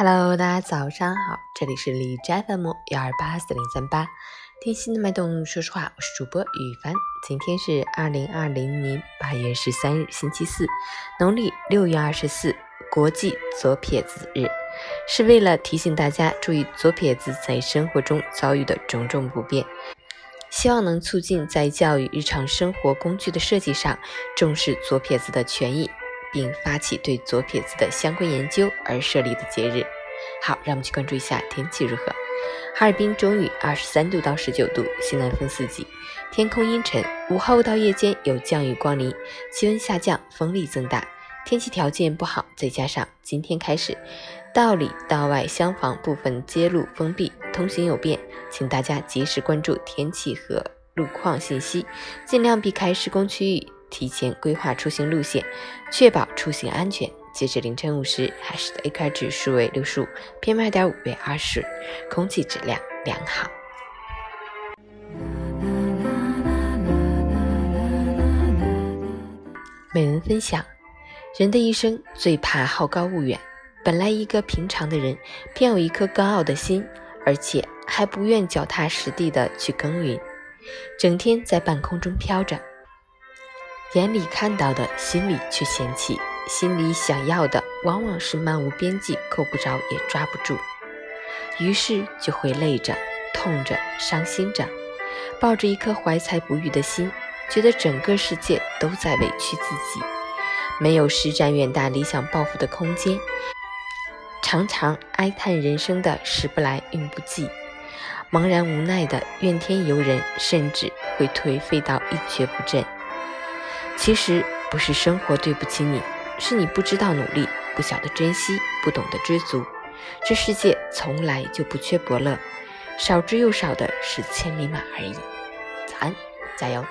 Hello，大家早上好，这里是李斋 FM 幺二八四零三八，听心的脉动，说实话，我是主播雨帆。今天是二零二零年八月十三日，星期四，农历六月二十四，国际左撇子日，是为了提醒大家注意左撇子在生活中遭遇的种种不便，希望能促进在教育日常生活工具的设计上重视左撇子的权益。并发起对左撇子的相关研究而设立的节日。好，让我们去关注一下天气如何。哈尔滨中雨，二十三度到十九度，西南风四级，天空阴沉，午后到夜间有降雨光临，气温下降，风力增大，天气条件不好。再加上今天开始，道里道外厢房部分街路封闭，通行有变，请大家及时关注天气和路况信息，尽量避开施工区域。提前规划出行路线，确保出行安全。截至凌晨五时，海市的 AQI 指数为六十五，PM 二点五为二十，空气质量良好。美文分享：人的一生最怕好高骛远。本来一个平常的人，偏有一颗高傲的心，而且还不愿脚踏实地的去耕耘，整天在半空中飘着。眼里看到的，心里却嫌弃；心里想要的，往往是漫无边际，够不着也抓不住，于是就会累着、痛着、伤心着，抱着一颗怀才不遇的心，觉得整个世界都在委屈自己，没有施展远大理想抱负的空间，常常哀叹人生的时不来运不济，茫然无奈的怨天尤人，甚至会颓废到一蹶不振。其实不是生活对不起你，是你不知道努力，不晓得珍惜，不懂得知足。这世界从来就不缺伯乐，少之又少的是千里马而已。早安，加油！